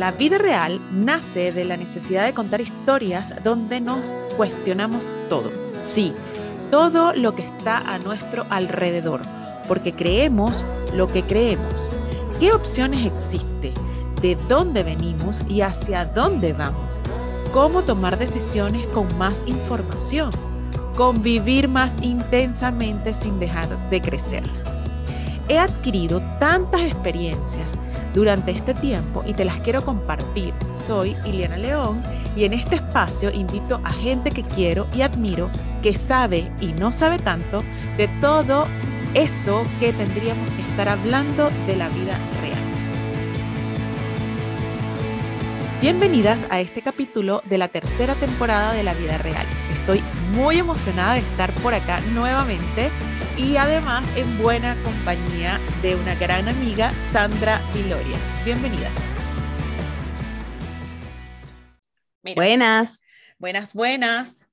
La vida real nace de la necesidad de contar historias donde nos cuestionamos todo. Sí, todo lo que está a nuestro alrededor, porque creemos lo que creemos. ¿Qué opciones existe? ¿De dónde venimos y hacia dónde vamos? ¿Cómo tomar decisiones con más información? Convivir más intensamente sin dejar de crecer. He adquirido tantas experiencias durante este tiempo y te las quiero compartir. Soy Ileana León y en este espacio invito a gente que quiero y admiro, que sabe y no sabe tanto de todo eso que tendríamos que estar hablando de la vida real. Bienvenidas a este capítulo de la tercera temporada de la vida real. Estoy muy emocionada de estar por acá nuevamente y además en buena compañía de una gran amiga, Sandra Viloria. Bienvenida. buenas. Buenas, buenas.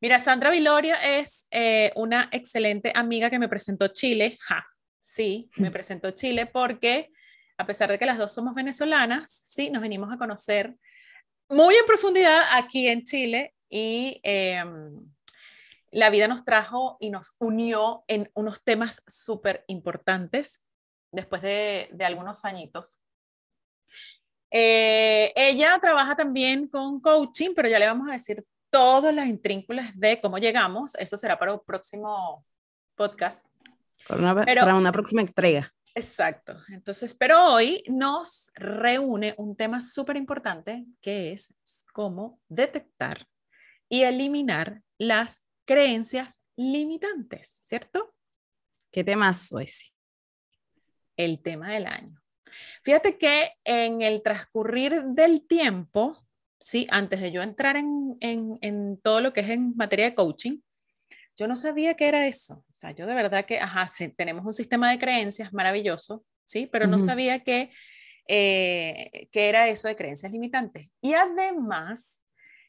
Mira, Sandra Viloria es eh, una excelente amiga que me presentó Chile. Ja, sí, me presentó Chile porque a pesar de que las dos somos venezolanas, sí, nos venimos a conocer muy en profundidad aquí en Chile y em, la vida nos trajo y nos unió en unos temas súper importantes después de, algunos añitos. Eh, ella trabaja también con coaching, pero ya le vamos a decir todas las intrínculas de cómo llegamos. Eso será para un próximo podcast. para una próxima entrega. Exacto. Entonces, pero hoy nos reúne un tema súper importante que es cómo detectar y eliminar las creencias limitantes, ¿cierto? ¿Qué tema ese? El tema del año. Fíjate que en el transcurrir del tiempo, ¿sí? antes de yo entrar en, en todo lo que es en materia de coaching, yo no sabía qué era eso. O sea, yo de verdad que, ajá, tenemos un sistema de creencias maravilloso, ¿sí? Pero no sabía que, eh, qué era eso de creencias limitantes. Y además,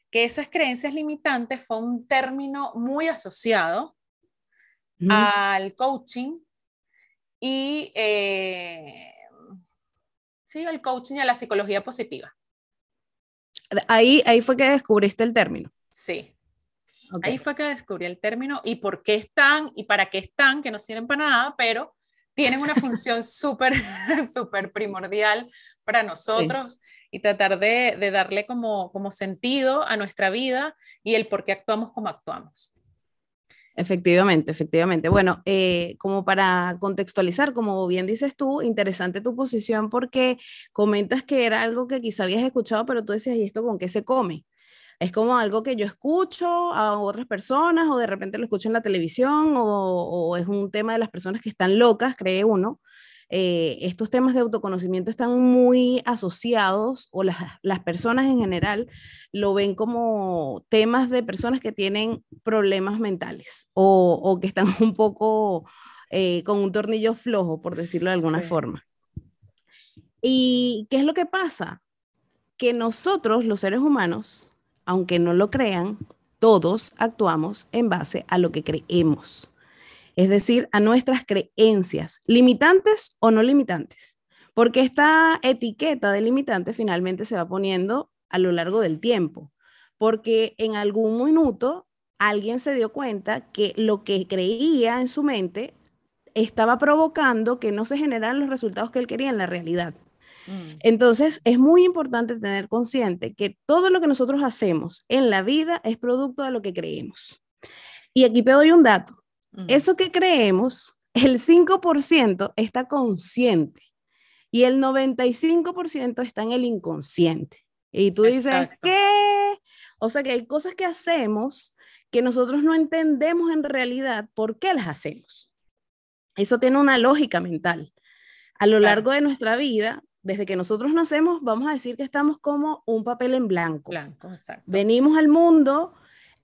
que esas creencias limitantes fue un término muy asociado al coaching y, eh, sí, al coaching y a la psicología positiva. Ahí, ahí fue que descubriste el término. Sí, Ahí fue que descubrí el término y por qué están y para qué están, que no sirven para nada, pero tienen una función súper, súper primordial para nosotros y tratar de, de, darle como, como sentido a nuestra vida y el por qué actuamos como actuamos. Efectivamente, efectivamente. Bueno, eh, como para contextualizar, como bien dices tú, interesante tu posición porque comentas que era algo que quizá habías escuchado, pero tú decías, ¿y esto con qué se come? Es como algo que yo escucho a otras personas o de repente lo escucho en la televisión o, es un tema de las personas que están locas, cree uno. Eh, estos temas de autoconocimiento están muy asociados o las, las, personas en general lo ven como temas de personas que tienen problemas mentales o, o que están un poco eh, con un tornillo flojo, por decirlo de alguna forma. ¿Y qué es lo que pasa? Que nosotros, los seres humanos, aunque no lo crean, todos actuamos en base a lo que creemos, es decir, a nuestras creencias, limitantes o no limitantes, porque esta etiqueta de limitante finalmente se va poniendo a lo largo del tiempo, porque en algún minuto alguien se dio cuenta que lo que creía en su mente estaba provocando que no se generaran los resultados que él quería en la realidad. Mm. Entonces, es muy importante tener consciente que todo lo que nosotros hacemos en la vida es producto de lo que creemos. Y aquí te doy un dato. Mm. Eso que creemos, el 5% está consciente y el 95% está en el inconsciente. Y tú dices, ¿qué? O sea que hay cosas que hacemos que nosotros no entendemos en realidad por qué las hacemos. Eso tiene una lógica mental. A lo largo de nuestra vida desde que nosotros nacemos, vamos a decir que estamos como un papel en blanco. Blanco, exacto. Venimos al mundo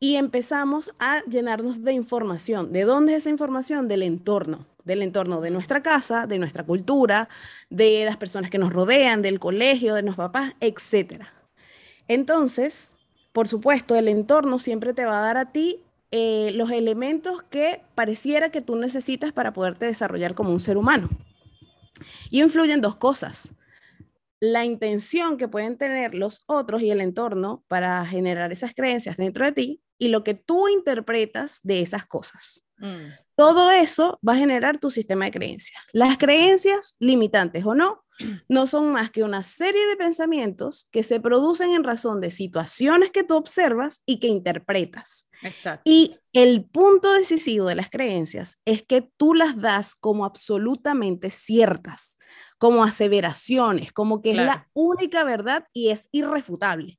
y empezamos a llenarnos de información. ¿De dónde es esa información? Del entorno, del entorno de nuestra casa, de nuestra cultura, de las personas que nos rodean, del colegio, de nuestros papás, etc. Entonces, por supuesto, el entorno siempre te va a dar a ti eh, los elementos que pareciera que tú necesitas para poderte desarrollar como un ser humano. Y influyen dos cosas la intención que pueden tener los otros y el entorno para generar esas creencias dentro de ti y lo que tú interpretas de esas cosas. Mm. Todo eso va a generar tu sistema de creencias. Las creencias, limitantes o no, no son más que una serie de pensamientos que se producen en razón de situaciones que tú observas y que interpretas. Exacto. Y el punto decisivo de las creencias es que tú las das como absolutamente ciertas, como aseveraciones, como que es la única verdad y es irrefutable.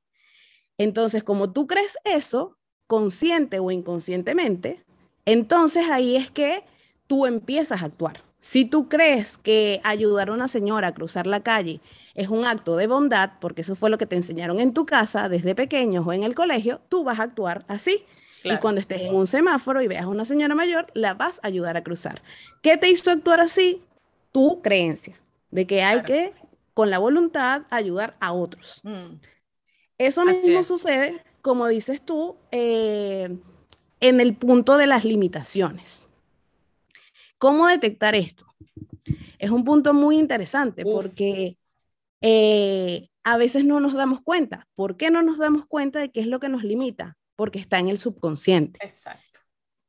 Entonces, como tú crees eso, consciente o inconscientemente, entonces ahí es que tú empiezas a actuar. Si tú crees que ayudar a una señora a cruzar la calle es un acto de bondad, porque eso fue lo que te enseñaron en tu casa desde pequeños o en el colegio, tú vas a actuar así. Y cuando estés en un semáforo y veas a una señora mayor, la vas a ayudar a cruzar. ¿Qué te hizo actuar así? Tu creencia de que hay que, con la voluntad, ayudar a otros. Mm. Eso mismo sucede, como dices tú, eh, en el punto de las limitaciones. ¿Cómo detectar esto? Es un punto muy interesante porque eh, a veces no nos damos cuenta. ¿Por qué no nos damos cuenta de qué es lo que nos limita? Porque está en el subconsciente. Exacto.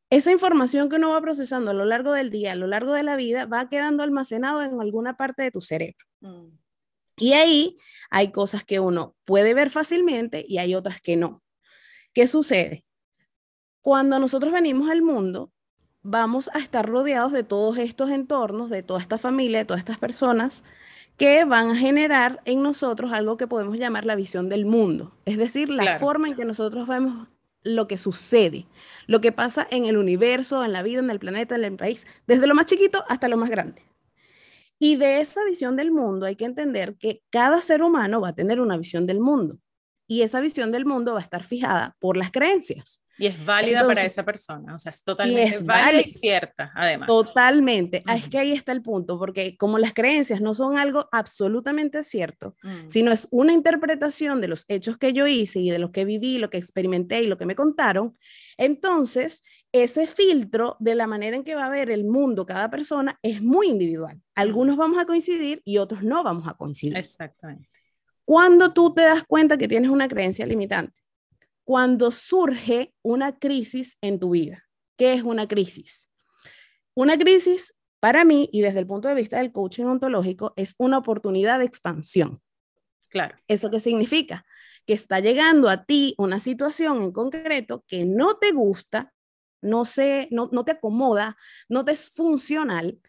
Esa información que uno va procesando a lo largo del día, a lo largo de la vida, va quedando almacenado en alguna parte de tu cerebro. Mm. Y ahí hay cosas que uno puede ver fácilmente y hay otras que no. ¿Qué sucede? Cuando nosotros venimos al mundo, vamos a estar rodeados de todos estos entornos, de toda esta familia, de todas estas personas que van a generar en nosotros algo que podemos llamar la visión del mundo, es decir, la forma en que nosotros vemos lo que sucede, lo que pasa en el universo, en la vida, en el planeta, en el país, desde lo más chiquito hasta lo más grande. Y de esa visión del mundo hay que entender que cada ser humano va a tener una visión del mundo y esa visión del mundo va a estar fijada por las creencias. Y es válida para esa persona, o sea, es totalmente válida y cierta, además. Totalmente. Ah, es que ahí está el punto, porque como las creencias no son algo absolutamente cierto, mm. sino es una interpretación de los hechos que yo hice y de lo que viví, lo que experimenté y lo que me contaron, entonces ese filtro de la manera en que va a ver el mundo cada persona es muy individual. Algunos vamos a coincidir y otros no vamos a coincidir. Exactamente. Cuando tú te das cuenta que tienes una creencia limitante, cuando surge una crisis en tu vida. ¿Qué es una crisis? Una crisis, para mí, y desde el punto de vista del coaching ontológico, es una oportunidad de expansión. Claro. ¿Eso qué significa? Que está llegando a ti una situación en concreto que no te gusta, no, se, no, no te acomoda, no te es funcional,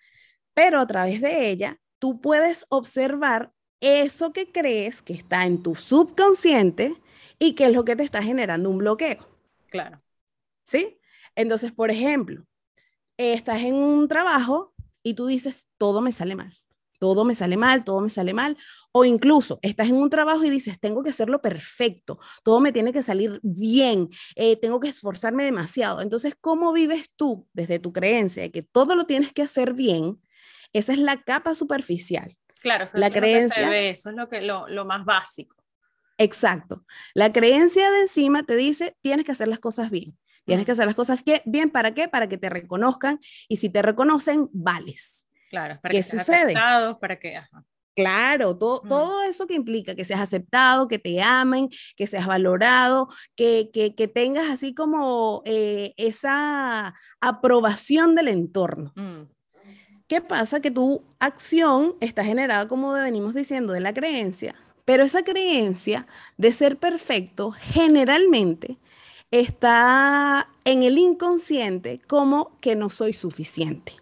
pero a través de ella tú puedes observar eso que crees que está en tu subconsciente y qué es lo que te está generando un bloqueo. Claro. ¿Sí? Entonces, por ejemplo, estás en un trabajo y tú dices, todo me sale mal, todo me sale mal, todo me sale mal, o incluso estás en un trabajo y dices, tengo que hacerlo perfecto, todo me tiene que salir bien, eh, tengo que esforzarme demasiado. Entonces, ¿cómo vives tú desde tu creencia de que todo lo tienes que hacer bien? Esa es la capa superficial. Claro, la creencia. eso es lo, que, lo, lo más básico. Exacto. La creencia de encima te dice, tienes que hacer las cosas bien. Tienes que hacer las cosas bien, ¿para qué? Para que te reconozcan y si te reconocen, vales. Claro, para que seas aceptado, para que... Claro, todo, todo eso que implica que seas aceptado, que te amen, que seas valorado, que, que, que tengas así como eh, esa aprobación del entorno. Mm. ¿Qué pasa? Que tu acción está generada, como venimos diciendo, de la creencia, pero esa creencia de ser perfecto generalmente está en el inconsciente como que no soy suficiente.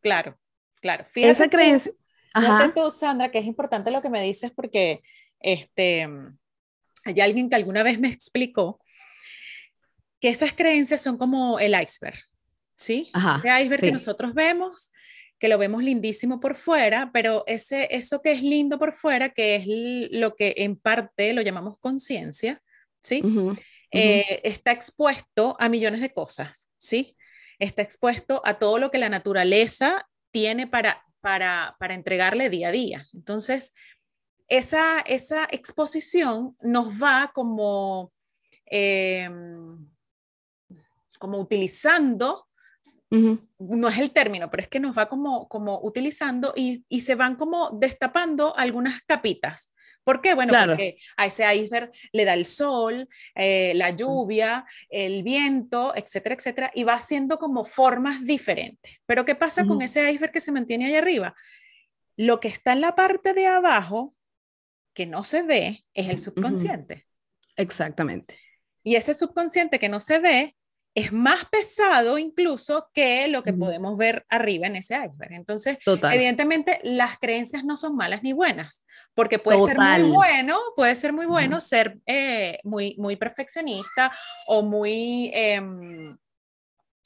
Claro, claro. Fíjate esa creencia. Ajá. tú, Sandra, que es importante lo que me dices porque este, hay alguien que alguna vez me explicó que esas creencias son como el iceberg, ¿sí? Ajá, Ese iceberg que nosotros vemos que lo vemos lindísimo por fuera, pero ese, eso que es lindo por fuera, que es lo que en parte lo llamamos conciencia, ¿sí? Eh, está expuesto a millones de cosas, ¿sí? Está expuesto a todo lo que la naturaleza tiene para, para, para entregarle día a día. Entonces, esa, esa exposición nos va como, em, como utilizando no es el término, pero es que nos va como, como utilizando y, y se van como destapando algunas capitas. ¿Por qué? Bueno, porque a ese iceberg le da el sol, eh, la lluvia, el viento, etcétera, etcétera, y va haciendo como formas diferentes. Pero ¿qué pasa con ese iceberg que se mantiene ahí arriba? Lo que está en la parte de abajo, que no se ve, es el subconsciente. Exactamente. Y ese subconsciente que no se ve es más pesado incluso que lo que podemos ver arriba en ese iceberg. Entonces, evidentemente, las creencias no son malas ni buenas, porque puede ser muy bueno, puede ser muy bueno ser eh, muy, muy perfeccionista o muy, em,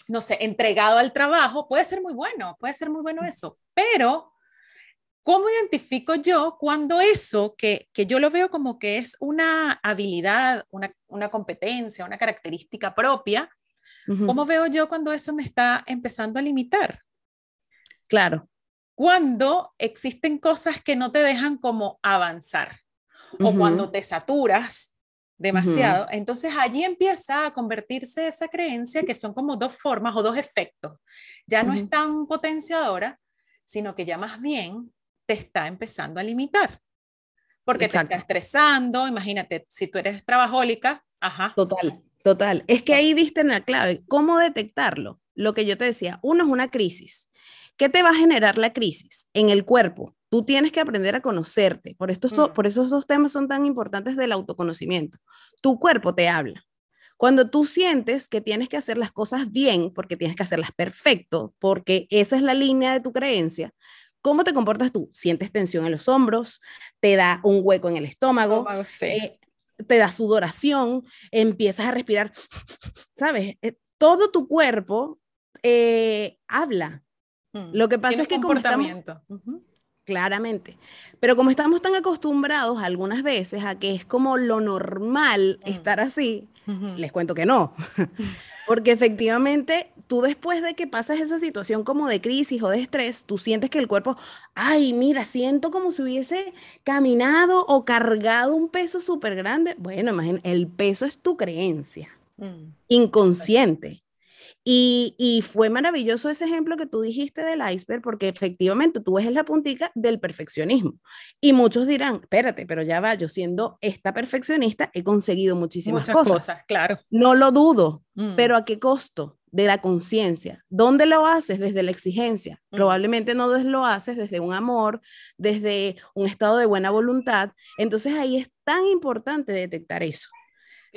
no sé, entregado al trabajo, puede ser muy bueno, puede ser muy bueno eso, pero ¿cómo identifico yo cuando eso, que, que yo lo veo como que es una habilidad, una, una competencia, una característica propia, ¿Cómo veo yo cuando eso me está empezando a limitar? Claro. Cuando existen cosas que no te dejan como avanzar o cuando te saturas demasiado, entonces allí empieza a convertirse esa creencia que son como dos formas o dos efectos. Ya no es tan potenciadora, sino que ya más bien te está empezando a limitar. Porque te está estresando, imagínate, si tú eres trabajólica, ajá. Total. Total, es que ahí diste en la clave. ¿Cómo detectarlo? Lo que yo te decía, uno es una crisis. ¿Qué te va a generar la crisis? En el cuerpo. Tú tienes que aprender a conocerte. Por, estos, mm. por esos dos temas son tan importantes del autoconocimiento. Tu cuerpo te habla. Cuando tú sientes que tienes que hacer las cosas bien, porque tienes que hacerlas perfecto, porque esa es la línea de tu creencia, ¿cómo te comportas tú? Sientes tensión en los hombros, te da un hueco en el estómago, eh, te da sudoración, empiezas a respirar, ¿sabes? Eh, todo tu cuerpo eh, habla. Mm, Lo que pasa es que comportamiento. Claramente. Pero como estamos tan acostumbrados algunas veces a que es como lo normal mm. estar así, les cuento que no. Porque efectivamente, tú después de que pasas esa situación como de crisis o de estrés, tú sientes que el cuerpo, ay, mira, siento como si hubiese caminado o cargado un peso súper grande. Bueno, imagínate, el peso es tu creencia mm. inconsciente. Y, fue maravilloso ese ejemplo que tú dijiste del iceberg, porque efectivamente tú ves la puntica del perfeccionismo. Y muchos dirán, espérate, pero ya va, yo siendo esta perfeccionista he conseguido muchísimas Muchas cosas. claro. No lo dudo, mm. pero ¿a qué costo? De la conciencia. ¿Dónde lo haces? Desde la exigencia. Mm. Probablemente no lo haces desde un amor, desde un estado de buena voluntad. Entonces ahí es tan importante detectar eso.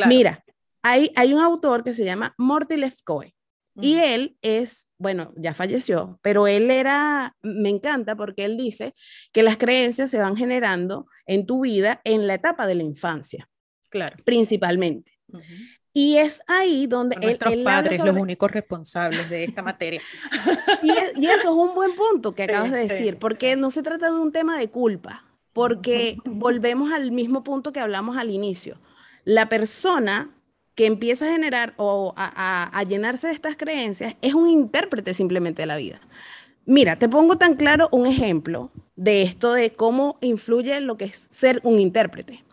Mira, hay, hay un autor que se llama Morty Lefkoe y él es, bueno, ya falleció, pero él era, me encanta porque él dice que las creencias se van generando en tu vida en la etapa de la infancia. Claro. Principalmente. Y es ahí donde él, nuestros padres los únicos responsables de esta materia. y, y, eso es un buen punto que acabas de decir, porque no se trata de un tema de culpa, porque volvemos al mismo punto que hablamos al inicio. La persona que empieza a generar o a, llenarse de estas creencias es un intérprete simplemente de la vida. Mira, te pongo tan claro un ejemplo de esto de cómo influye lo que es ser un intérprete.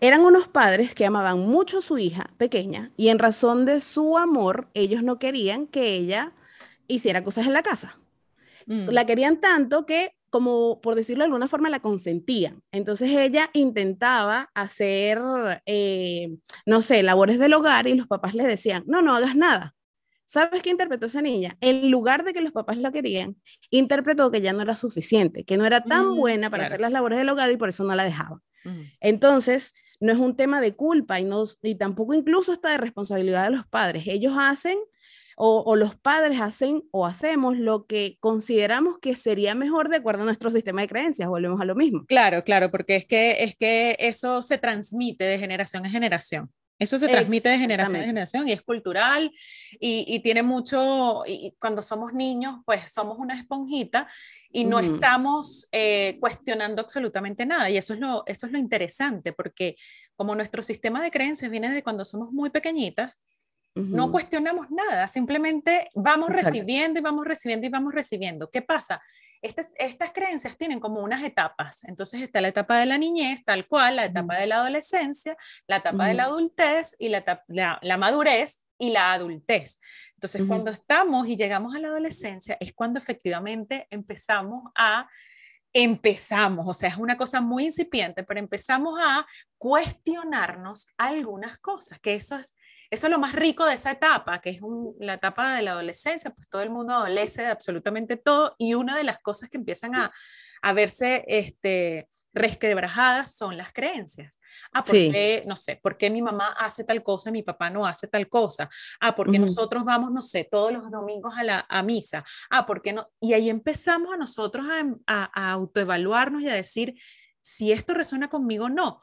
Eran unos padres que amaban mucho a su hija pequeña y en razón de su amor, ellos no querían que ella hiciera cosas en la casa. Mm. La querían tanto que como por decirlo de alguna forma, la consentían. Entonces ella intentaba hacer, eh, no sé, labores del hogar y los papás le decían, no, no hagas nada. ¿Sabes qué interpretó esa niña? En lugar de que los papás la querían, interpretó que ya no era suficiente, que no era tan mm, buena para hacer las labores del hogar y por eso no la dejaba. Entonces, no es un tema de culpa y, no, y tampoco incluso está de responsabilidad de los padres. Ellos hacen o, los padres hacen o hacemos lo que consideramos que sería mejor de acuerdo a nuestro sistema de creencias, volvemos a lo mismo. Claro, claro, porque es que, es que eso se transmite de generación en generación. Eso se transmite de generación en generación y es cultural y, tiene mucho, y cuando somos niños, pues somos una esponjita y no estamos eh, cuestionando absolutamente nada. Y eso es, lo, eso es lo interesante, porque como nuestro sistema de creencias viene de cuando somos muy pequeñitas, no cuestionamos nada, simplemente vamos recibiendo y vamos recibiendo y vamos recibiendo. ¿Qué pasa? Estas, estas creencias tienen como unas etapas. Entonces está la etapa de la niñez, tal cual, la etapa de la adolescencia, la etapa de la adultez y la, la, madurez, y la adultez. Entonces, cuando estamos y llegamos a la adolescencia, es cuando efectivamente empezamos a empezamos, o sea, es una cosa muy incipiente, pero empezamos a cuestionarnos algunas cosas, que eso es, eso es lo más rico de esa etapa, que es la etapa de la adolescencia, pues todo el mundo adolece de absolutamente todo y una de las cosas que empiezan a, a verse este, resquebrajadas son las creencias. Ah, ¿por qué, no sé, por qué mi mamá hace tal cosa y mi papá no hace tal cosa? Ah, porque nosotros vamos, no sé, todos los domingos a la a misa. Ah, ¿por qué no? Y ahí empezamos a nosotros a, a, autoevaluarnos y a decir si esto resuena conmigo o no.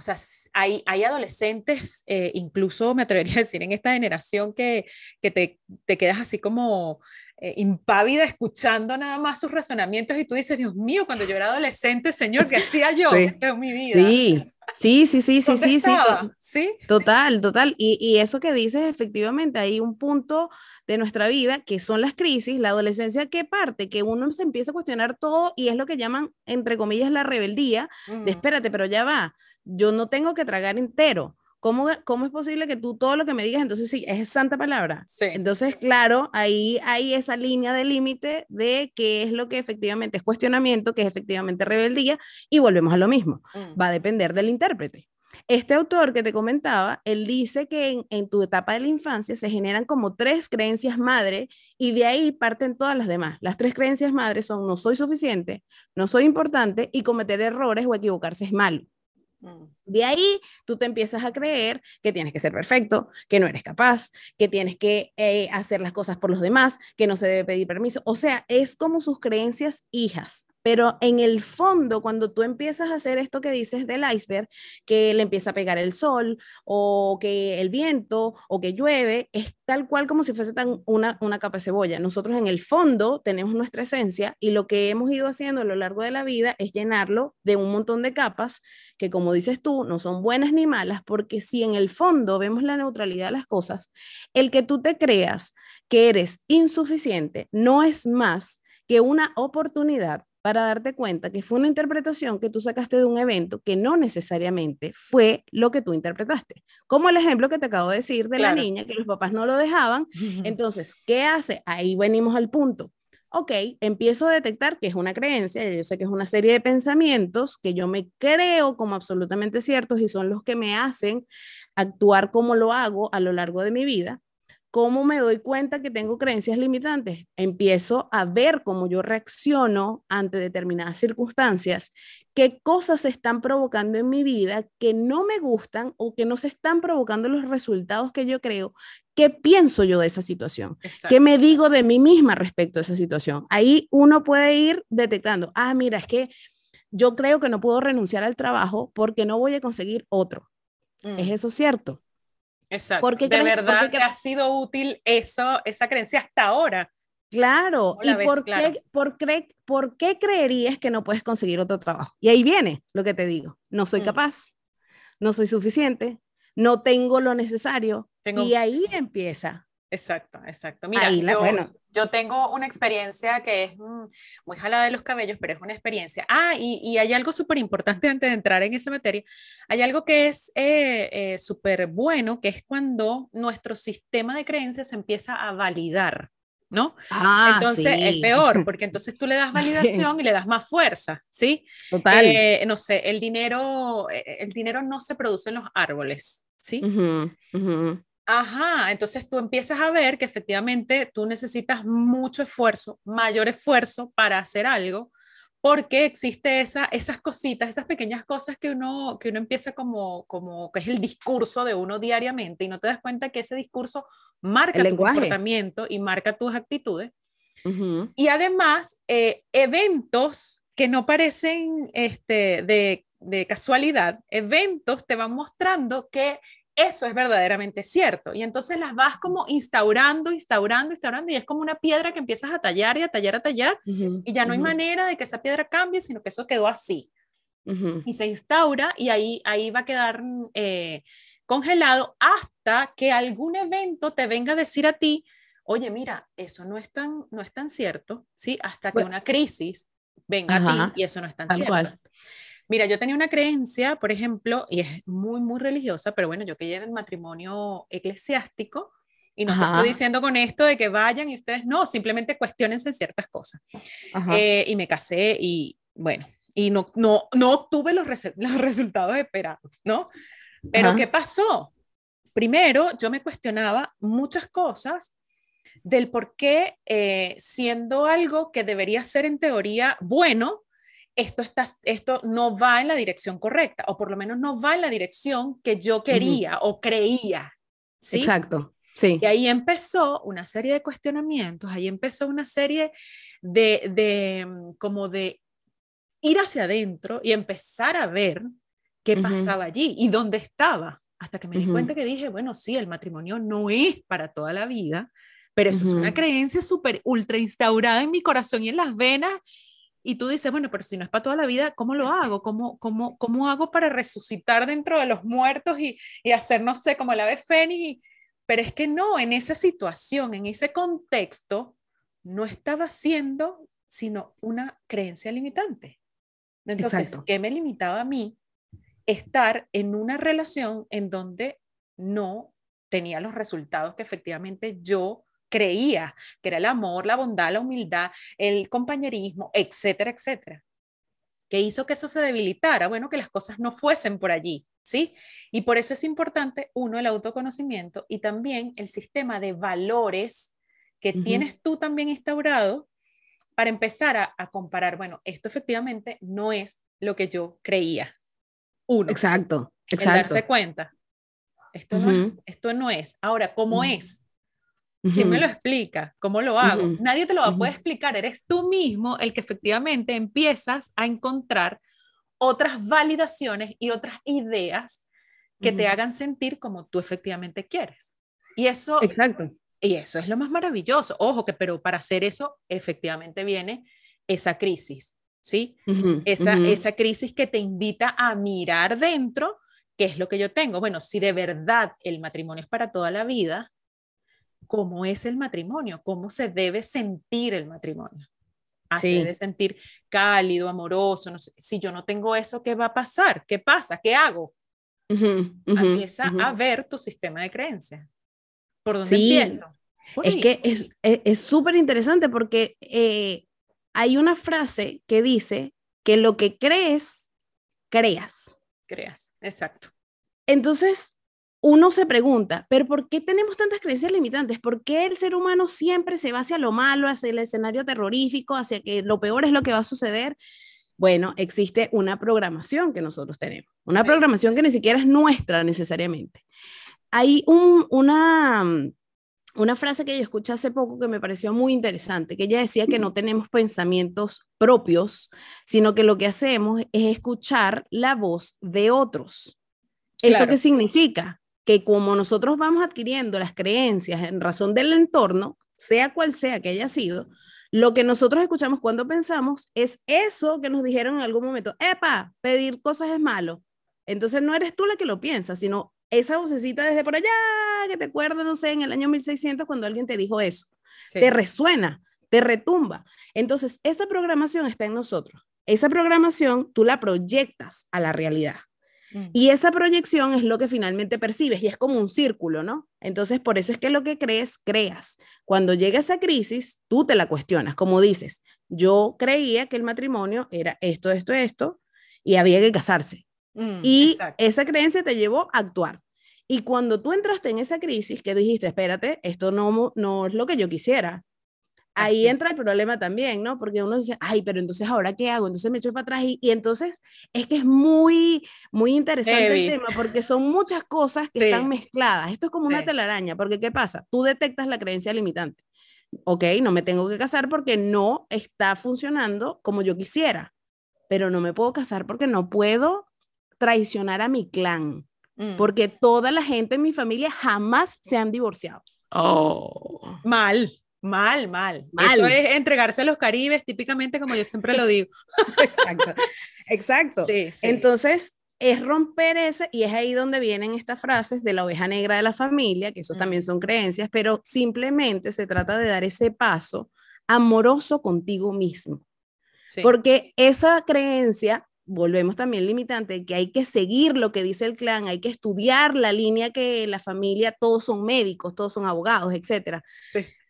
O sea, hay, hay adolescentes, eh, incluso me atrevería a decir en esta generación, que, que te, te quedas así como eh, impávida escuchando nada más sus razonamientos y tú dices, Dios mío, cuando yo era adolescente, Señor, ¿qué hacía yo en mi vida? Sí, sí, sí, sí, sí, sí, sí, sí, Total, total. Y, y, eso que dices, efectivamente, hay un punto de nuestra vida que son las crisis, la adolescencia, ¿qué parte? Que uno se empieza a cuestionar todo y es lo que llaman, entre comillas, la rebeldía, de espérate, pero ya va, yo no tengo que tragar entero ¿Cómo, ¿Cómo es posible que tú todo lo que me digas, entonces sí, es santa palabra? Sí. Entonces, claro, ahí hay esa línea de límite de qué es lo que efectivamente es cuestionamiento, que es efectivamente rebeldía, y volvemos a lo mismo. Mm. Va a depender del intérprete. Este autor que te comentaba, él dice que en, en, tu etapa de la infancia se generan como tres creencias madre y de ahí parten todas las demás. Las tres creencias madre son no soy suficiente, no soy importante y cometer errores o equivocarse es malo. Mm. De ahí tú te empiezas a creer que tienes que ser perfecto, que no eres capaz, que tienes que eh, hacer las cosas por los demás, que no se debe pedir permiso. O sea, es como sus creencias hijas. Pero en el fondo, cuando tú empiezas a hacer esto que dices del iceberg, que le empieza a pegar el sol o que el viento o que llueve, es tal cual como si fuese tan una, una capa de cebolla. Nosotros en el fondo tenemos nuestra esencia y lo que hemos ido haciendo a lo largo de la vida es llenarlo de un montón de capas que, como dices tú, no son buenas ni malas, porque si en el fondo vemos la neutralidad de las cosas, el que tú te creas que eres insuficiente no es más que una oportunidad para darte cuenta que fue una interpretación que tú sacaste de un evento que no necesariamente fue lo que tú interpretaste. Como el ejemplo que te acabo de decir de la niña, que los papás no lo dejaban. Entonces, ¿qué hace? Ahí venimos al punto. Ok, empiezo a detectar que es una creencia, yo sé que es una serie de pensamientos que yo me creo como absolutamente ciertos y son los que me hacen actuar como lo hago a lo largo de mi vida. ¿Cómo me doy cuenta que tengo creencias limitantes? Empiezo a ver cómo yo reacciono ante determinadas circunstancias, qué cosas se están provocando en mi vida que no me gustan o que no se están provocando los resultados que yo creo. ¿Qué pienso yo de esa situación? ¿Qué me digo de mí misma respecto a esa situación? Ahí uno puede ir detectando, ah, mira, es que yo creo que no puedo renunciar al trabajo porque no voy a conseguir otro. ¿Es mm. eso cierto? Exacto. Porque de verdad que ha sido útil eso, esa creencia hasta ahora. Claro, ¿y por, qué, por, por, qué creerías que no puedes conseguir otro trabajo? Y ahí viene lo que te digo, no soy mm. capaz, no soy suficiente, no tengo lo necesario, y ahí empieza. Exacto, exacto. Mira, yo, bueno. Yo, tengo una experiencia que es mm, muy jalada de los cabellos, pero es una experiencia. Ah, y, y hay algo súper importante antes de entrar en esa materia. Hay algo que es eh, eh, súper bueno, que es cuando nuestro sistema de creencias se empieza a validar. ¿no? Ah, entonces es peor, porque entonces tú le das validación y le das más fuerza, ¿sí? Total. Eh, no sé, el dinero, el dinero no se produce en los árboles, ¿sí? Ajá, entonces tú empiezas a ver que efectivamente tú necesitas mucho esfuerzo, mayor esfuerzo para hacer algo, porque existe esa, esas cositas, esas pequeñas cosas que uno, que uno empieza como, como, que es el discurso de uno diariamente y no te das cuenta que ese discurso marca tu comportamiento y marca tus actitudes. Y además, eh, eventos que no parecen este, de, de casualidad, eventos te van mostrando que eso es verdaderamente cierto. Y entonces las vas como instaurando, instaurando, instaurando, y es como una piedra que empiezas a tallar y a tallar, a tallar, y ya no hay manera de que esa piedra cambie, sino que eso quedó así. Y se instaura y ahí, ahí va a quedar eh, congelado hasta que algún evento te venga a decir a ti, oye, mira, eso no es tan, no es tan cierto, ¿sí? Hasta que una crisis venga a ti y eso no es tan cierto. Mira, yo tenía una creencia, por ejemplo, y es muy, muy religiosa, pero bueno, yo que en el matrimonio eclesiástico, y no estoy diciendo con esto de que vayan y ustedes no, simplemente cuestionense ciertas cosas. Eh, y me casé y bueno, y no, no, no obtuve los, los resultados esperados, ¿no? Pero ¿qué pasó? Primero, yo me cuestionaba muchas cosas del por qué, eh, siendo algo que debería ser en teoría bueno, esto, está, esto no va en la dirección correcta, o por lo menos no va en la dirección que yo quería o creía. ¿sí? Exacto. Sí. Y ahí empezó una serie de cuestionamientos, ahí empezó una serie de, de mm, como de ir hacia adentro y empezar a ver qué pasaba allí y dónde estaba. Hasta que me di cuenta que dije, bueno, sí, el matrimonio no es para toda la vida, pero eso es una creencia súper ultra instaurada en mi corazón y en las venas. Y tú dices, bueno, pero si no es para toda la vida, ¿cómo lo hago? ¿Cómo, cómo, cómo hago para resucitar dentro de los muertos y, y hacer, no sé, como la ave fénix? Pero es que no, en esa situación, en ese contexto, no estaba siendo sino una creencia limitante. Entonces, ¿qué me limitaba a mí estar en una relación en donde no tenía los resultados que efectivamente yo creía, que era el amor, la bondad, la humildad, el compañerismo, etcétera, etcétera. ¿Qué hizo que eso se debilitara? Bueno, que las cosas no fuesen por allí, ¿sí? Y por eso es importante, uno, el autoconocimiento y también el sistema de valores que tienes tú también instaurado para empezar a, comparar, bueno, esto efectivamente no es lo que yo creía. Uno. Exacto, exacto. darse cuenta. Esto, no es, esto no es. Ahora, ¿cómo es? ¿Quién me lo explica? ¿Cómo lo hago? Nadie te lo va a poder explicar. Eres tú mismo el que efectivamente empiezas a encontrar otras validaciones y otras ideas que te hagan sentir como tú efectivamente quieres. Y eso, Exacto. Y eso es lo más maravilloso. Ojo que, pero para hacer eso, efectivamente viene esa crisis, ¿sí? esa, esa crisis que te invita a mirar dentro qué es lo que yo tengo. Bueno, si de verdad el matrimonio es para toda la vida, ¿cómo es el matrimonio? ¿Cómo se debe sentir el matrimonio? Así debe sentir cálido, amoroso. No sé. Si yo no tengo eso, ¿qué va a pasar? ¿Qué pasa? ¿Qué hago? Empieza a ver tu sistema de creencias. ¿Por dónde empiezo? es que es súper interesante porque eh, hay una frase que dice que lo que crees, creas. Creas, exacto. Entonces, uno se pregunta, ¿pero por qué tenemos tantas creencias limitantes? ¿Por qué el ser humano siempre se va hacia lo malo, hacia el escenario terrorífico, hacia que lo peor es lo que va a suceder? Bueno, existe una programación que nosotros tenemos, una programación que ni siquiera es nuestra necesariamente. Hay una, una frase que yo escuché hace poco que me pareció muy interesante, que ella decía que no tenemos pensamientos propios, sino que lo que hacemos es escuchar la voz de otros. ¿Esto qué significa? Que como nosotros vamos adquiriendo las creencias en razón del entorno, sea cual sea que haya sido, lo que nosotros escuchamos cuando pensamos es eso que nos dijeron en algún momento, epa, pedir cosas es malo. Entonces no eres tú la que lo piensa, sino esa vocecita desde por allá, que te acuerdas, no sé, en el año 1600 cuando alguien te dijo eso, te resuena, te retumba. Entonces, esa programación está en nosotros. Esa programación tú la proyectas a la realidad. Mm. Y esa proyección es lo que finalmente percibes y es como un círculo, ¿no? Entonces, por eso es que lo que crees, creas. Cuando llega esa crisis, tú te la cuestionas, como dices, yo creía que el matrimonio era esto, esto, esto, y había que casarse. Mm, y esa creencia te llevó a actuar. Y cuando tú entraste en esa crisis, que dijiste, espérate, esto no, no es lo que yo quisiera, ahí entra el problema también, ¿no? Porque uno dice, ay, pero entonces ahora qué hago? Entonces me echo para atrás y, y entonces es que es muy, muy interesante el tema porque son muchas cosas que están mezcladas. Esto es como una telaraña, porque ¿qué pasa? Tú detectas la creencia limitante. Ok, no me tengo que casar porque no está funcionando como yo quisiera, pero no me puedo casar porque no puedo traicionar a mi clan, mm. porque toda la gente en mi familia jamás se han divorciado. Oh, mal. Mal, mal, Eso es entregarse a los caribes, típicamente como yo siempre lo digo. exacto. Exacto. Entonces, es romper ese, y es ahí donde vienen estas frases de la oveja negra de la familia, que esos mm. también son creencias, pero simplemente se trata de dar ese paso amoroso contigo mismo. Porque esa creencia volvemos también limitante, que hay que seguir lo que dice el clan, hay que estudiar la línea que la familia, todos son médicos, todos son abogados, etc.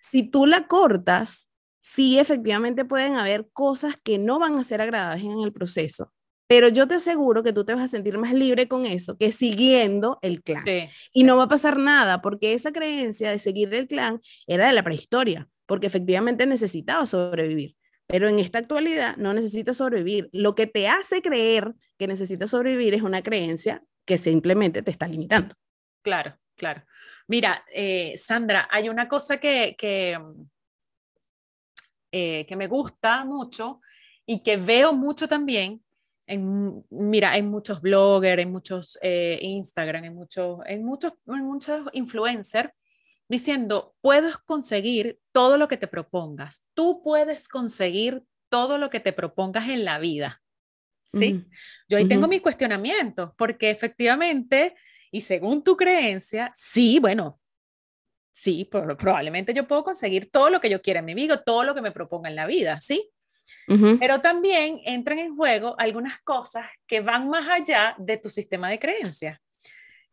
Si tú la cortas, sí efectivamente pueden haber cosas que no van a ser agradables en el proceso, pero yo te aseguro que tú te vas a sentir más libre con eso que siguiendo el clan. Y no va a pasar nada, porque esa creencia de seguir el clan era de la prehistoria, porque efectivamente necesitaba sobrevivir. Pero en esta actualidad no necesitas sobrevivir. Lo que te hace creer que necesitas sobrevivir es una creencia que simplemente te está limitando. Claro, claro. Mira, eh, Sandra, hay una cosa que, que, eh, que me gusta mucho y que veo mucho también, en, mira, en muchos bloggers, en muchos eh, Instagram, en muchos, en muchos, en muchos influencers, diciendo, puedes conseguir todo lo que te propongas. Tú puedes conseguir todo lo que te propongas en la vida. ¿Sí? Yo ahí tengo mis cuestionamientos, porque efectivamente, y según tu creencia, sí, bueno, sí, probablemente yo puedo conseguir todo lo que yo quiera en mi vida, todo lo que me proponga en la vida, ¿sí? Pero también entran en juego algunas cosas que van más allá de tu sistema de creencias,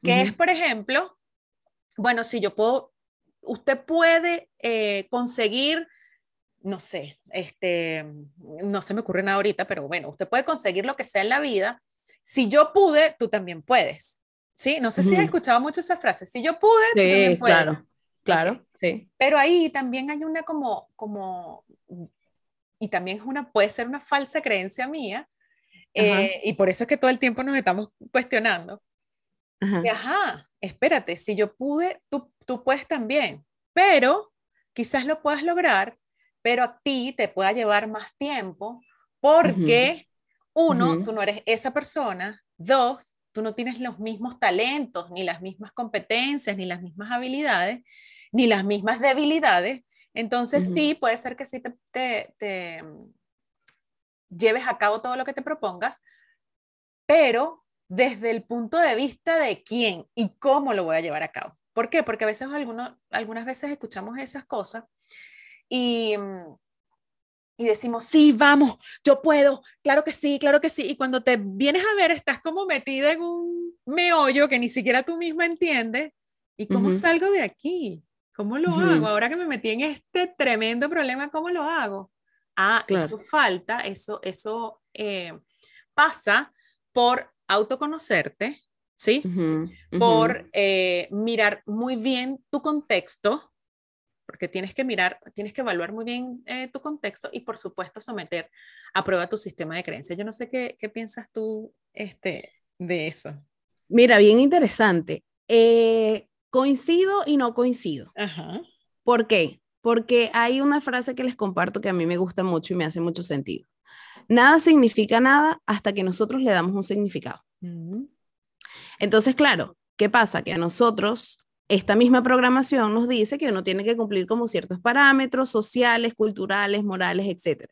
que es, por ejemplo, bueno, si yo puedo usted puede eh, conseguir, no sé, este, no se me ocurre nada ahorita, pero bueno, usted puede conseguir lo que sea en la vida. Si yo pude, tú también puedes. Sí, no sé si has escuchado mucho esa frase. Si yo pude, tú también puedes. Claro, claro, sí. Pero ahí también hay una como, como, y también es una, puede ser una falsa creencia mía, eh, y por eso es que todo el tiempo nos estamos cuestionando. ajá, espérate, si yo pude, tú tú puedes también, pero quizás lo puedas lograr, pero a ti te pueda llevar más tiempo porque, uno, tú no eres esa persona, dos, tú no tienes los mismos talentos, ni las mismas competencias, ni las mismas habilidades, ni las mismas debilidades. Entonces sí, puede ser que sí te, te, lleves a cabo todo lo que te propongas, pero desde el punto de vista de quién y cómo lo voy a llevar a cabo. ¿Por qué? Porque a veces algunas veces escuchamos esas cosas y, y decimos, sí, vamos, yo puedo, claro que sí, claro que sí. Y cuando te vienes a ver, estás como metida en un meollo que ni siquiera tú misma entiendes. ¿Y cómo salgo de aquí? ¿Cómo lo hago? Ahora que me metí en este tremendo problema, ¿cómo lo hago? Ah, eso falta, eso, eso eh, pasa por autoconocerte, ¿sí? Por eh, mirar muy bien tu contexto, porque tienes que mirar, tienes que evaluar muy bien eh, tu contexto y por supuesto someter a prueba tu sistema de creencias. Yo no sé qué, qué piensas tú este, de eso. Mira, bien interesante. Eh, coincido y no coincido. Ajá. ¿Por qué? Porque hay una frase que les comparto que a mí me gusta mucho y me hace mucho sentido. Nada significa nada hasta que nosotros le damos un significado. Entonces, claro, ¿qué pasa? Que a nosotros esta misma programación nos dice que uno tiene que cumplir como ciertos parámetros sociales, culturales, morales, etc.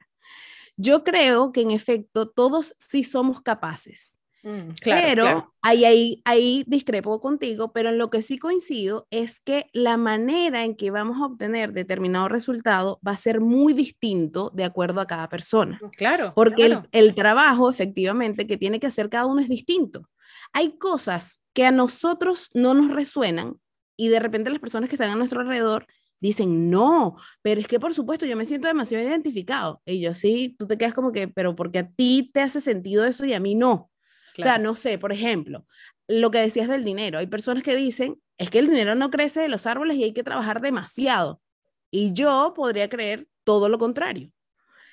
Yo creo que en efecto todos sí somos capaces. Mm, pero Ahí, ahí, ahí discrepo contigo, pero en lo que sí coincido es que la manera en que vamos a obtener determinado resultado va a ser muy distinto de acuerdo a cada persona. Claro. Porque El, el trabajo efectivamente que tiene que hacer cada uno es distinto hay cosas que a nosotros no nos resuenan y de repente las personas que están a nuestro alrededor dicen, no, pero es que por supuesto yo me siento demasiado identificado. Y yo sí, tú te quedas como que, pero porque a ti te hace sentido eso y a mí no. O sea, no sé, por ejemplo, lo que decías del dinero. Hay personas que dicen, es que el dinero no crece de los árboles y hay que trabajar demasiado. Y yo podría creer todo lo contrario.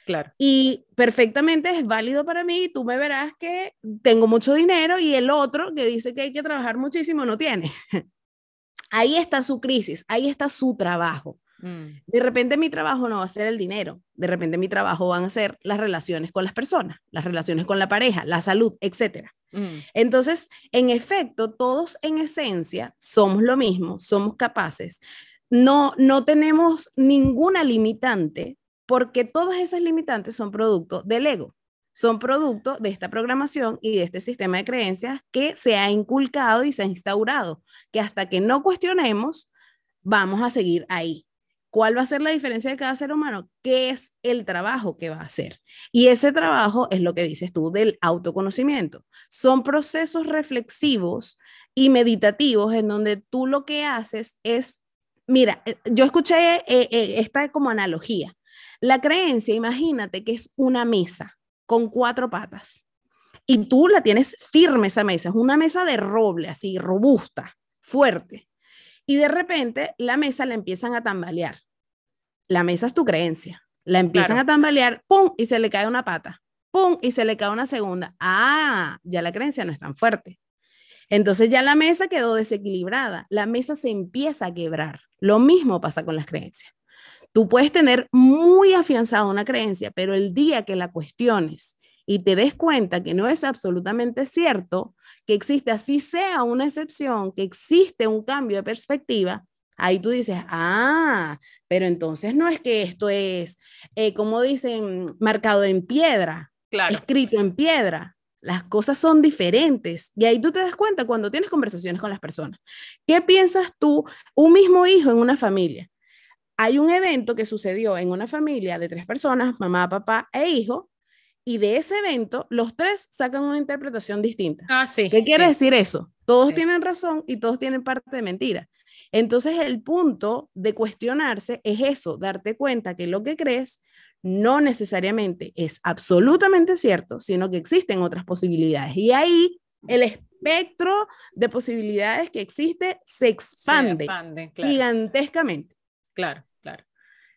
Claro. Y perfectamente es válido para mí. Tú me verás que tengo mucho dinero y el otro que dice que hay que trabajar muchísimo no tiene. Ahí está su crisis, ahí está su trabajo. Mm. De repente mi trabajo no va a ser el dinero, de repente mi trabajo van a ser las relaciones con las personas, las relaciones con la pareja, la salud, etc. Mm. Entonces, en efecto, todos en esencia somos lo mismo, somos capaces. No, no tenemos ninguna limitante porque todas esas limitantes son producto del ego, son producto de esta programación y de este sistema de creencias que se ha inculcado y se ha instaurado, que hasta que no cuestionemos, vamos a seguir ahí. ¿Cuál va a ser la diferencia de cada ser humano? ¿Qué es el trabajo que va a hacer? Y ese trabajo es lo que dices tú del autoconocimiento. Son procesos reflexivos y meditativos en donde tú lo que haces es, mira, eh, yo escuché eh, eh, esta como analogía. La creencia, imagínate que es una mesa con cuatro patas y tú la tienes firme esa mesa, es una mesa de roble, así robusta, fuerte y de repente la mesa la empiezan a tambalear. La mesa es tu creencia. La empiezan a tambalear, ¡pum! y se le cae una pata. ¡Pum! y se le cae una segunda. Ah, ya la creencia no es tan fuerte. Entonces ya la mesa quedó desequilibrada. La mesa se empieza a quebrar. Lo mismo pasa con las creencias. Tú puedes tener muy afianzada una creencia, pero el día que la cuestiones y te des cuenta que no es absolutamente cierto, que existe, así sea una excepción, que existe un cambio de perspectiva, ahí tú dices, ah, pero entonces no es que esto es, eh, como dicen, marcado en piedra, escrito en piedra. Las cosas son diferentes y ahí tú te das cuenta cuando tienes conversaciones con las personas. ¿Qué piensas tú, un mismo hijo en una familia? Hay un evento que sucedió en una familia de tres personas, mamá, papá e hijo, y de ese evento los tres sacan una interpretación distinta. Ah, sí. ¿Qué quiere decir eso? Todos tienen razón y todos tienen parte de mentira. Entonces el punto de cuestionarse es eso, darte cuenta que lo que crees no necesariamente es absolutamente cierto, sino que existen otras posibilidades. Y ahí el espectro de posibilidades que existe se expande, gigantescamente. Claro, claro.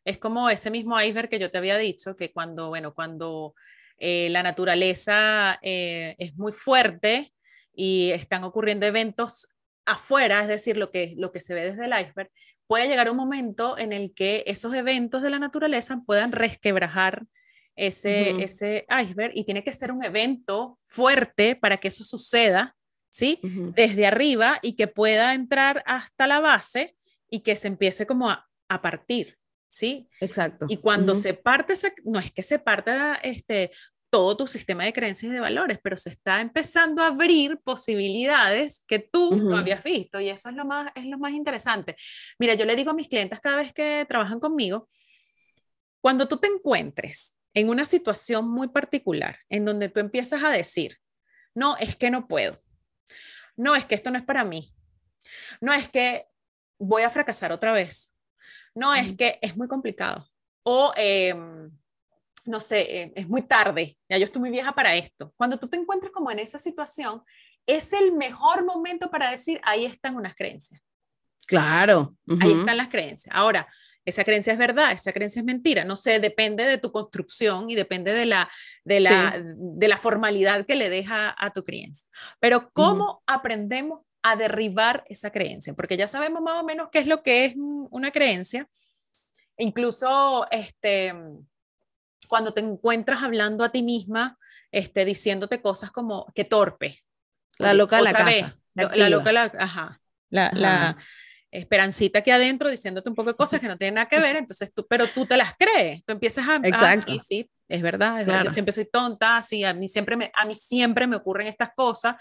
Es como ese mismo iceberg que yo te había dicho, que cuando, bueno, cuando eh, la naturaleza eh, es muy fuerte y están ocurriendo eventos afuera, es decir, lo que, lo que se ve desde el iceberg, puede llegar un momento en el que esos eventos de la naturaleza puedan resquebrajar ese, ese iceberg y tiene que ser un evento fuerte para que eso suceda, ¿sí? Desde arriba y que pueda entrar hasta la base y que se empiece como a, a partir. ¿sí? Exacto. Y cuando se parte, no es que se parta este, todo tu sistema de creencias y de valores, pero se está empezando a abrir posibilidades que tú no habías visto y eso es lo, más, es lo más interesante. Mira, yo le digo a mis clientes cada vez que trabajan conmigo, cuando tú te encuentres en una situación muy particular en donde tú empiezas a decir, no, es que no puedo, no, es que esto no es para mí, no, es que voy a fracasar otra vez, no, es que es muy complicado. O, em, no sé, eh, es muy tarde, ya yo estoy muy vieja para esto. Cuando tú te encuentres como en esa situación, es el mejor momento para decir, ahí están unas creencias. Claro. Ahí están las creencias. Ahora, esa creencia es verdad, esa creencia es mentira. No sé, depende de tu construcción y depende de la, de la, de la formalidad que le deja a tu creencia. Pero ¿cómo aprendemos a derribar esa creencia, porque ya sabemos más o menos qué es lo que es una creencia. Incluso este, cuando te encuentras hablando a ti misma, este, diciéndote cosas como que torpe. La loca de la casa. La, loca, la, ajá, la, la, esperancita aquí adentro diciéndote un poco de cosas que no tienen nada que ver, entonces tú, pero tú te las crees, tú empiezas a, Exacto. sí, sí, es verdad, es verdad, yo siempre soy tonta, sí, a mí siempre me, a mí siempre me ocurren estas cosas,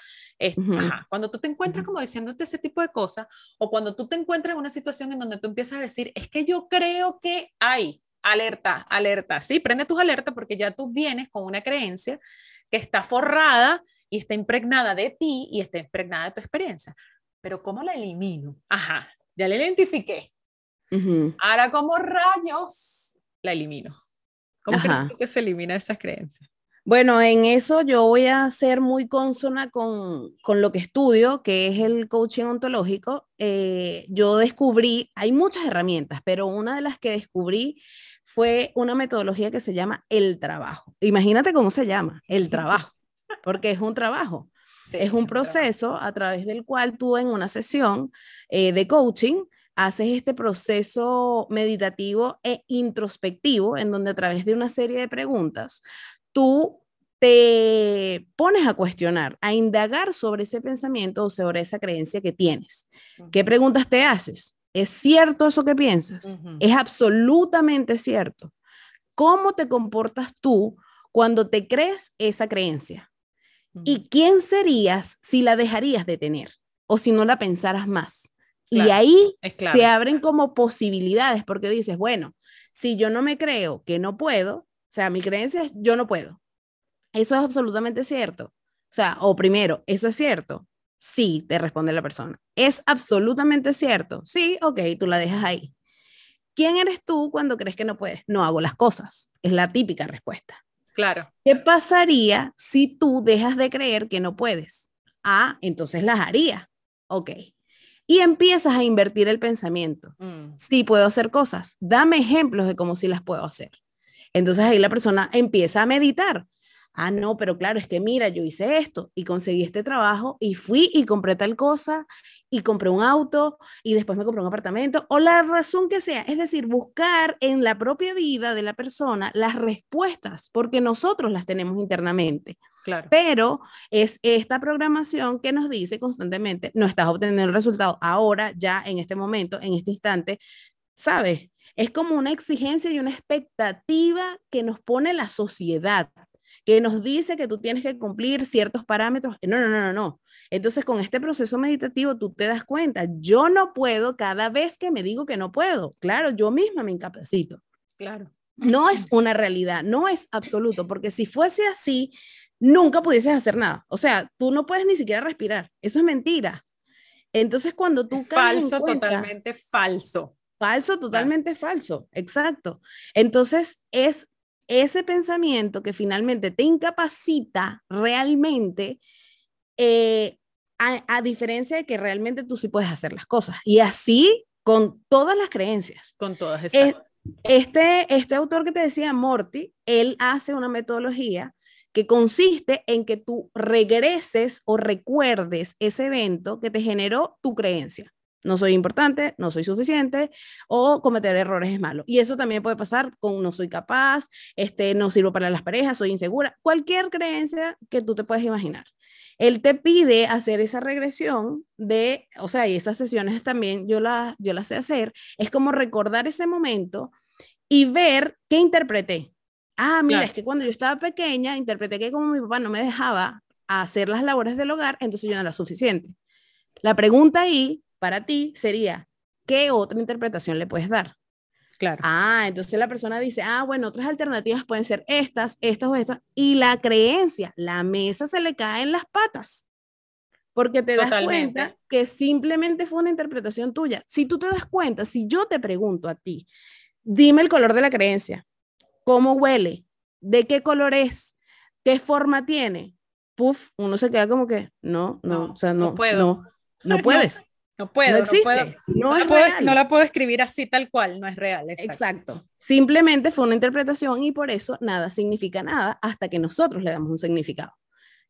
cuando tú te encuentras como diciéndote ese tipo de cosas, o cuando tú te encuentras en una situación en donde tú empiezas a decir, es que yo creo que hay, alerta, alerta, sí, prende tus alertas porque ya tú vienes con una creencia que está forrada y está impregnada de ti y está impregnada de tu experiencia. Pero ¿cómo la elimino? Ajá, ya la identifiqué. Ahora, ¿cómo rayos la elimino? ¿Cómo crees que se elimina esas creencias? Bueno, en eso yo voy a ser muy consona con, con lo que estudio, que es el coaching ontológico. Eh, yo descubrí, hay muchas herramientas, pero una de las que descubrí fue una metodología que se llama el trabajo. Imagínate cómo se llama, el trabajo, porque es un trabajo. es un proceso a través del cual tú en una sesión eh, de coaching haces este proceso meditativo e introspectivo en donde a través de una serie de preguntas tú te pones a cuestionar, a indagar sobre ese pensamiento o sobre esa creencia que tienes. ¿Qué preguntas te haces? ¿Es cierto eso que piensas? Es absolutamente cierto. ¿Cómo te comportas tú cuando te crees esa creencia? ¿Y quién serías si la dejarías de tener o si no la pensaras más? Y ahí se abren como posibilidades, porque dices, bueno, si yo no me creo que no puedo, o sea, mi creencia es yo no puedo. Eso es absolutamente cierto. O sea, o primero, ¿eso es cierto? Sí, te responde la persona. ¿Es absolutamente cierto? Sí, ok, tú la dejas ahí. ¿Quién eres tú cuando crees que no puedes? No hago las cosas. Es la típica respuesta. Claro. ¿Qué pasaría si tú dejas de creer que no puedes? Ah, entonces las haría. Ok. Y empiezas a invertir el pensamiento. Mm. Sí, puedo hacer cosas. Dame ejemplos de cómo sí las puedo hacer. Entonces ahí la persona empieza a meditar ah, no, pero claro, es que mira, yo hice esto y conseguí este trabajo y fui y compré tal cosa y compré un auto y después me compré un apartamento o la razón que sea, es decir, buscar en la propia vida de la persona las respuestas, porque nosotros las tenemos internamente. Claro. Pero es esta programación que nos dice constantemente, no estás obteniendo el resultado ahora, ya en este momento, en este instante, ¿sabes? Es como una exigencia y una expectativa que nos pone la sociedad que nos dice que tú tienes que cumplir ciertos parámetros. No, no, no, no, no. Entonces, con este proceso meditativo, tú te das cuenta, yo no puedo cada vez que me digo que no puedo. Claro, yo misma me incapacito. Claro. No es una realidad, no es absoluto, porque si fuese así, nunca pudieses hacer nada. O sea, tú no puedes ni siquiera respirar. Eso es mentira. Entonces, cuando tú... Falso, totalmente falso. Falso, totalmente falso. Exacto. Entonces, es ese pensamiento que finalmente te incapacita realmente, eh, a, diferencia de que realmente tú sí puedes hacer las cosas. Y así con todas las creencias. Con todas, esas. Este, este autor que te decía, Morty, él hace una metodología que consiste en que tú regreses o recuerdes ese evento que te generó tu creencia no soy importante, no soy suficiente o cometer errores es malo. Y eso también puede pasar con no soy capaz, este, no sirvo para las parejas, soy insegura, cualquier creencia que tú te puedes imaginar. Él te pide hacer esa regresión de, o sea, y esas sesiones también yo, la, yo las sé hacer, es como recordar ese momento y ver qué interpreté. Ah, mira, es que cuando yo estaba pequeña, interpreté que como mi papá no me dejaba hacer las labores del hogar, entonces yo no era suficiente. La pregunta ahí para ti sería, ¿qué otra interpretación le puedes dar? Claro. Ah, entonces la persona dice, ah, bueno, otras alternativas pueden ser estas, estas o estas, y la creencia, la mesa se le cae en las patas, porque te das cuenta que simplemente fue una interpretación tuya. Si tú te das cuenta, si yo te pregunto a ti, dime el color de la creencia, cómo huele, de qué color es, qué forma tiene, puf, uno se queda como que, no, no, o sea, no, puedo. no, no puedes. No puedo, no, puedo. No, la puedo, no, la puedo, escribir así tal cual, no es real. Exacto. Simplemente fue una interpretación y por eso nada significa nada hasta que nosotros le damos un significado.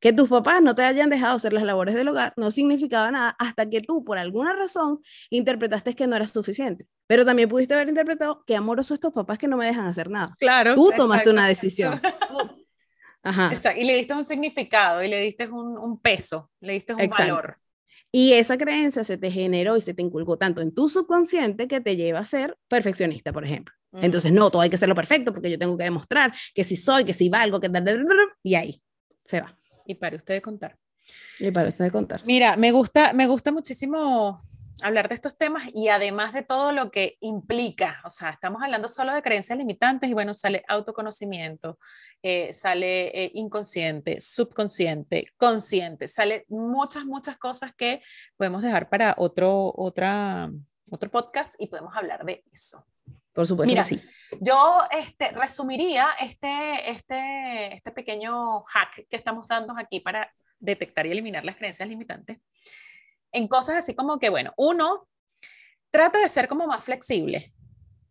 Que tus papás no te hayan dejado hacer las labores del hogar no significaba nada hasta que tú, por alguna razón, interpretaste que no era suficiente. Pero también pudiste haber interpretado que amorosos estos papás que no me dejan hacer nada. Claro. Tú tomaste una decisión. Ajá. Y le diste un significado y le diste un, un peso, le diste un valor. Y esa creencia se te generó y se te inculcó tanto en tu subconsciente que te lleva a ser perfeccionista, por ejemplo. Entonces, no, todo hay que hacerlo perfecto porque yo tengo que demostrar que si soy, que si valgo, que... Y ahí se va. Y para usted contar. Y para usted contar. Mira, me gusta, me gusta muchísimo hablar de estos temas y además de todo lo que implica, o sea, estamos hablando solo de creencias limitantes y bueno, sale autoconocimiento, eh, sale eh, inconsciente, subconsciente, consciente, sale muchas, muchas cosas que podemos dejar para otro, otra, otro podcast y podemos hablar de eso. Por supuesto. Mira, sí. yo este, resumiría este, este, este pequeño hack que estamos dando aquí para detectar y eliminar las creencias limitantes en cosas así como que, bueno, uno, trata de ser como más flexible,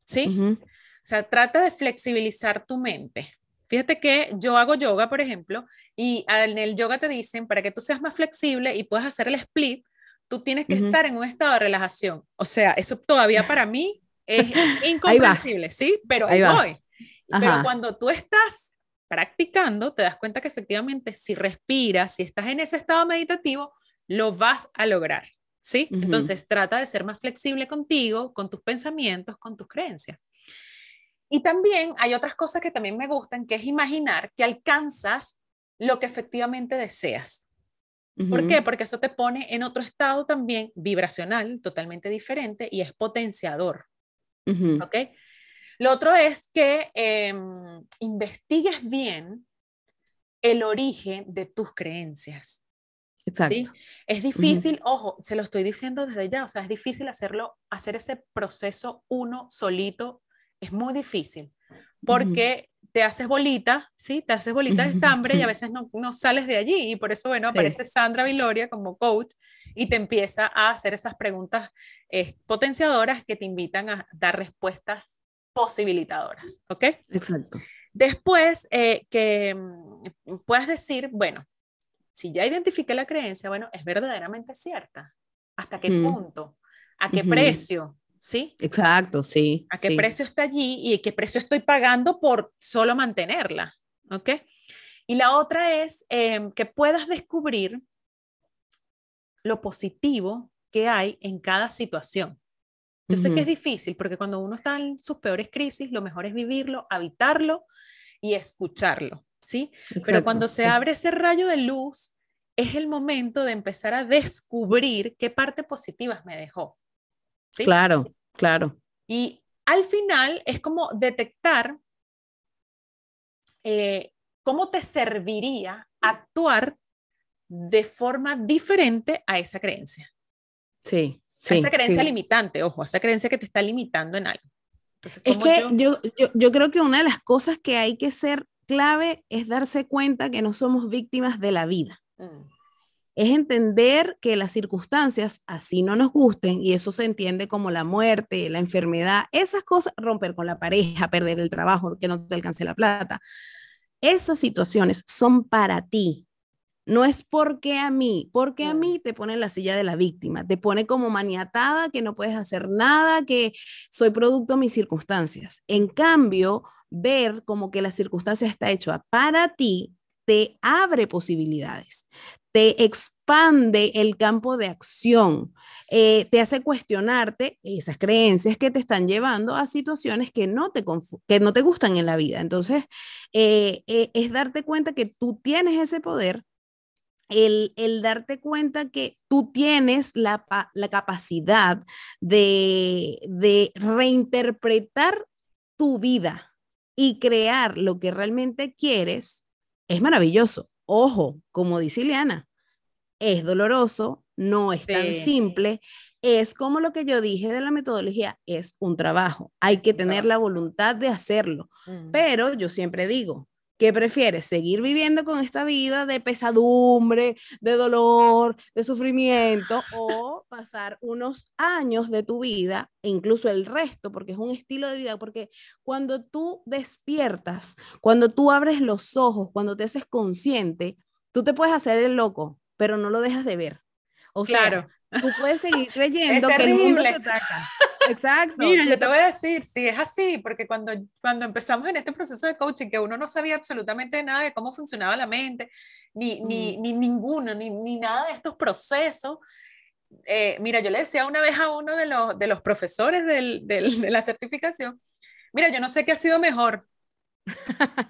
¿sí? O sea, trata de flexibilizar tu mente. Fíjate que yo hago yoga, por ejemplo, y en el yoga te dicen, para que tú seas más flexible y puedas hacer el split, tú tienes que estar en un estado de relajación. O sea, eso todavía para mí es incomprensible, ¿sí? Pero ahí, voy. Pero cuando tú estás practicando, te das cuenta que efectivamente si respiras, si estás en ese estado meditativo, lo vas a lograr, ¿sí? Entonces trata de ser más flexible contigo, con tus pensamientos, con tus creencias. Y también hay otras cosas que también me gustan, que es imaginar que alcanzas lo que efectivamente deseas. ¿Por qué? Porque eso te pone en otro estado también vibracional, totalmente diferente y es potenciador. ¿Ok? Lo otro es que em, investigues bien el origen de tus creencias. Exacto. Es difícil, ojo, se lo estoy diciendo desde ya, o sea, es difícil hacerlo, hacer ese proceso uno solito, es muy difícil, porque te haces bolita, ¿sí? Te haces bolita de estambre y a veces no, no sales de allí, y por eso, bueno, aparece Sandra Viloria como coach y te empieza a hacer esas preguntas eh, potenciadoras que te invitan a dar respuestas posibilitadoras, ¿ok? Exacto. Después, eh, que mm, puedas decir, bueno, si ya identifiqué la creencia, bueno, es verdaderamente cierta. ¿Hasta qué punto? ¿A qué precio? ¿Sí? Exacto, sí. ¿A qué precio está allí y qué precio estoy pagando por solo mantenerla? ¿Ok? Y la otra es em, que puedas descubrir lo positivo que hay en cada situación. Yo sé que es difícil porque cuando uno está en sus peores crisis, lo mejor es vivirlo, habitarlo y escucharlo, ¿sí? Pero cuando se abre ese rayo de luz, es el momento de empezar a descubrir qué parte positiva me dejó. ¿sí? Claro, claro. Y al final es como detectar eh, cómo te serviría actuar de forma diferente a esa creencia. Sí esa creencia limitante, ojo, esa creencia que te está limitando en algo. es que yo... Yo, yo, creo que una de las cosas que hay que ser clave es darse cuenta que no somos víctimas de la vida. Mm. Es entender que las circunstancias así no nos gusten y eso se entiende como la muerte, la enfermedad, esas cosas, romper con la pareja, perder el trabajo, que no te alcance la plata. Esas situaciones son para ti, no es porque a mí, porque a mí te pone en la silla de la víctima, te pone como maniatada, que no puedes hacer nada, que soy producto de mis circunstancias. En cambio, ver como que la circunstancia está hecha para ti, te abre posibilidades, te expande el campo de acción, eh, te hace cuestionarte esas creencias que te están llevando a situaciones que no te, que no te gustan en la vida. Entonces, eh, eh, es darte cuenta que tú tienes ese poder el, darte cuenta que tú tienes la, capacidad de, reinterpretar tu vida y crear lo que realmente quieres, es maravilloso. Ojo, como dice Ileana, es doloroso, no es tan simple, es como lo que yo dije de la metodología, es un trabajo, hay que tener la voluntad de hacerlo, mm. pero yo siempre digo, ¿Qué prefieres? ¿Seguir viviendo con esta vida de pesadumbre, de dolor, de sufrimiento o pasar unos años de tu vida e incluso el resto, porque es un estilo de vida? Porque cuando tú despiertas, cuando tú abres los ojos, cuando te haces consciente, tú te puedes hacer el loco, pero no lo dejas de ver. O claro. sea, tú puedes seguir creyendo que el mundo te ataca. Exacto. Mira, yo te voy a decir, sí, es así, porque cuando, cuando empezamos en este proceso de coaching, que uno no sabía absolutamente nada de cómo funcionaba la mente, ni, ni, ni ninguno, ni, ni, nada de estos procesos, eh, mira, yo le decía una vez a uno de los, de los profesores del, del, de la certificación, mira, yo no sé qué ha sido mejor,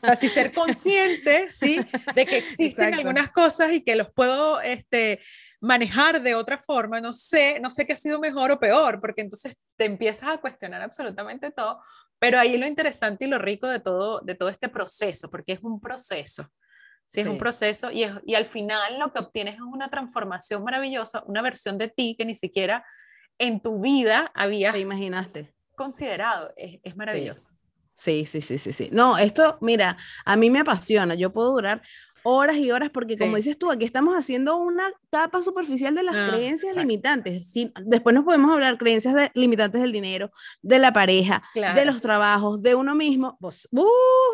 Así ser consciente, ¿sí? De que existen algunas cosas y que los puedo este, manejar de otra forma. No sé, no sé qué ha sido mejor o peor, porque entonces te empiezas a cuestionar absolutamente todo. Pero ahí lo interesante y lo rico de todo, de todo este proceso, porque es un proceso. Sí, es un proceso y, y al final lo que obtienes es una transformación maravillosa, una versión de ti que ni siquiera en tu vida habías imaginaste. considerado. Es, es maravilloso. Sí, sí, sí, sí, sí. No, esto, mira, a mí me apasiona. Yo puedo durar horas y horas porque como dices tú, aquí estamos haciendo una capa superficial de las ah, creencias limitantes. Sí, después nos podemos hablar creencias limitantes del dinero, de la pareja, de los trabajos, de uno mismo. Pues, uh,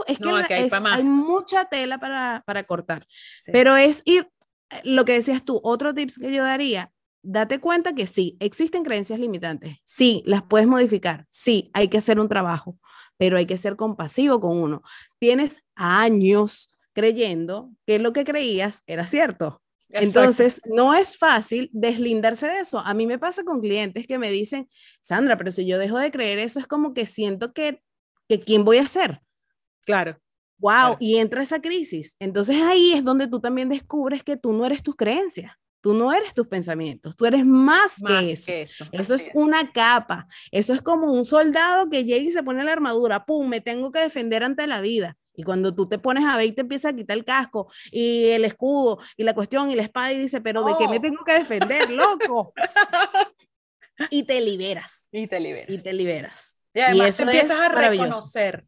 es que, hay, mucha tela para, para cortar. Pero es ir, eh, lo que decías tú, otro tips que yo daría, date cuenta que sí, existen creencias limitantes. Sí, las puedes modificar. Sí, hay que hacer un trabajo pero hay que ser compasivo con uno. Tienes años creyendo que lo que creías era cierto. Entonces, no es fácil deslindarse de eso. A mí me pasa con clientes que me dicen, Sandra, pero si yo dejo de creer eso, es como que siento que, que ¿quién voy a ser? Claro. Wow, y entra esa crisis. Entonces ahí es donde tú también descubres que tú no eres tus creencias. Tú no eres tus pensamientos, tú eres más, que eso. eso. es una capa. Eso es como un soldado que llega y se pone la armadura, ¡pum! Me tengo que defender ante la vida. Y cuando tú te pones a ver y te empieza a quitar el casco y el escudo y la cuestión y la espada y dice, pero ¿de qué me tengo que defender, loco? y te liberas. Y te liberas. Y te liberas. Y además te empiezas a reconocer.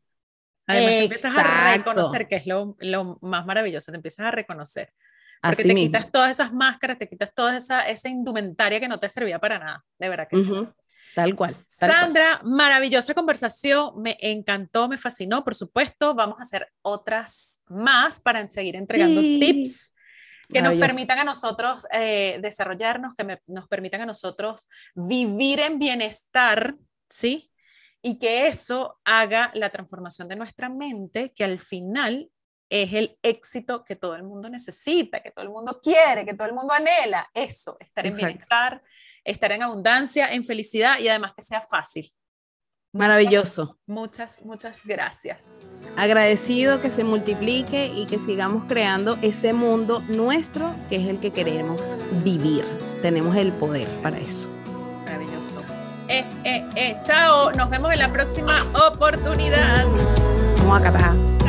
Además te empiezas a reconocer, que es lo, lo más maravilloso, te empiezas a reconocer. Porque te quitas todas esas máscaras, te quitas toda esa, esa indumentaria que no te servía para nada, de verdad que sí. Tal cual. Sandra, maravillosa conversación, me encantó, me fascinó, por supuesto, vamos a hacer otras más para seguir entregando tips que nos permitan a nosotros eh, desarrollarnos, que nos permitan a nosotros vivir en bienestar, ¿sí? Y que eso haga la transformación de nuestra mente, que al final es el éxito que todo el mundo necesita, que todo el mundo quiere, que todo el mundo anhela. Eso, estar en bienestar, estar en abundancia, en felicidad y además que sea fácil. Maravilloso. Muchas, muchas gracias. Agradecido que se multiplique y que sigamos creando ese mundo nuestro que es el que queremos vivir. Tenemos el poder para eso. Maravilloso. Eh, eh, eh. Chao, nos vemos en la próxima oportunidad. Vamos a